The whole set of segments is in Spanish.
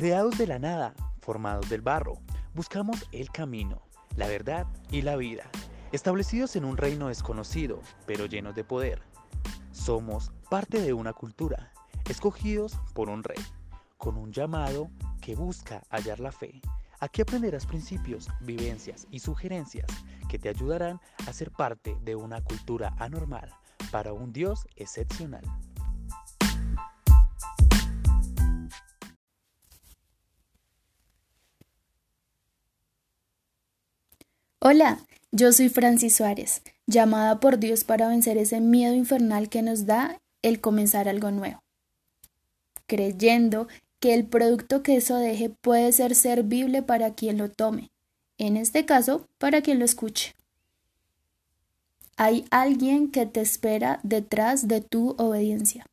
Creados de la nada, formados del barro, buscamos el camino, la verdad y la vida, establecidos en un reino desconocido, pero llenos de poder. Somos parte de una cultura, escogidos por un rey, con un llamado que busca hallar la fe. Aquí aprenderás principios, vivencias y sugerencias que te ayudarán a ser parte de una cultura anormal para un Dios excepcional. Hola, yo soy Francis Suárez, llamada por Dios para vencer ese miedo infernal que nos da el comenzar algo nuevo, creyendo que el producto que eso deje puede ser servible para quien lo tome, en este caso, para quien lo escuche. Hay alguien que te espera detrás de tu obediencia.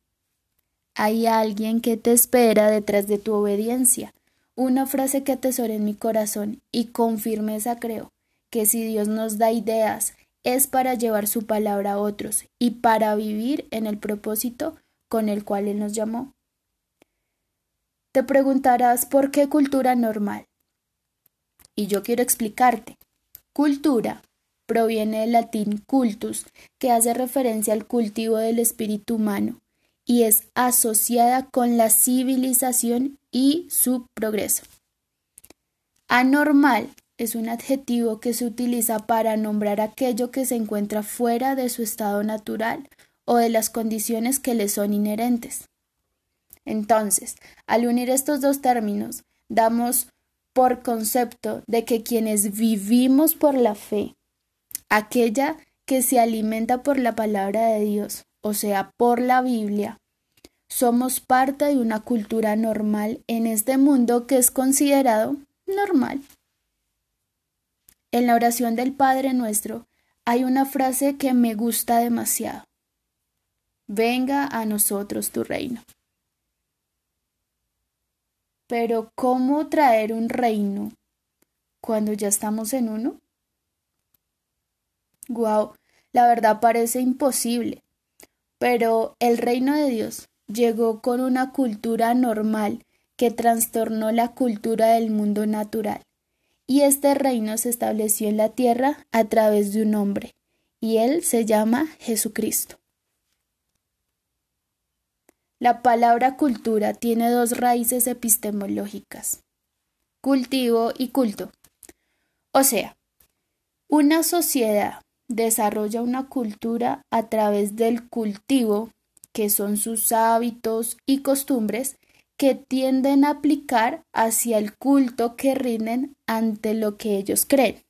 Hay alguien que te espera detrás de tu obediencia. Una frase que atesoré en mi corazón y con firmeza creo que si Dios nos da ideas es para llevar su palabra a otros y para vivir en el propósito con el cual Él nos llamó. Te preguntarás por qué cultura normal. Y yo quiero explicarte. Cultura proviene del latín cultus, que hace referencia al cultivo del espíritu humano y es asociada con la civilización y su progreso. Anormal es un adjetivo que se utiliza para nombrar aquello que se encuentra fuera de su estado natural o de las condiciones que le son inherentes. Entonces, al unir estos dos términos, damos por concepto de que quienes vivimos por la fe, aquella que se alimenta por la palabra de Dios, o sea, por la Biblia, somos parte de una cultura normal en este mundo que es considerado normal. En la oración del Padre nuestro hay una frase que me gusta demasiado. Venga a nosotros tu reino. Pero ¿cómo traer un reino cuando ya estamos en uno? Guau, la verdad parece imposible. Pero el reino de Dios llegó con una cultura normal que trastornó la cultura del mundo natural y este reino se estableció en la tierra a través de un hombre, y él se llama Jesucristo. La palabra cultura tiene dos raíces epistemológicas, cultivo y culto. O sea, una sociedad desarrolla una cultura a través del cultivo, que son sus hábitos y costumbres, que tienden a aplicar hacia el culto que rinden ante lo que ellos creen.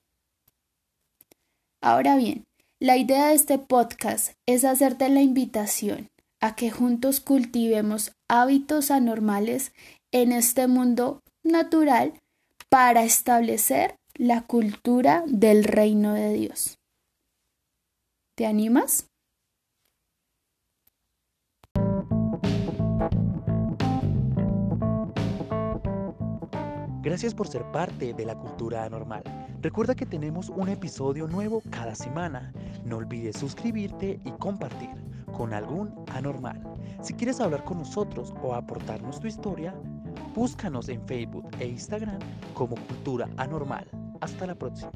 Ahora bien, la idea de este podcast es hacerte la invitación a que juntos cultivemos hábitos anormales en este mundo natural para establecer la cultura del reino de Dios. ¿Te animas? Gracias por ser parte de la cultura anormal. Recuerda que tenemos un episodio nuevo cada semana. No olvides suscribirte y compartir con algún anormal. Si quieres hablar con nosotros o aportarnos tu historia, búscanos en Facebook e Instagram como Cultura Anormal. Hasta la próxima.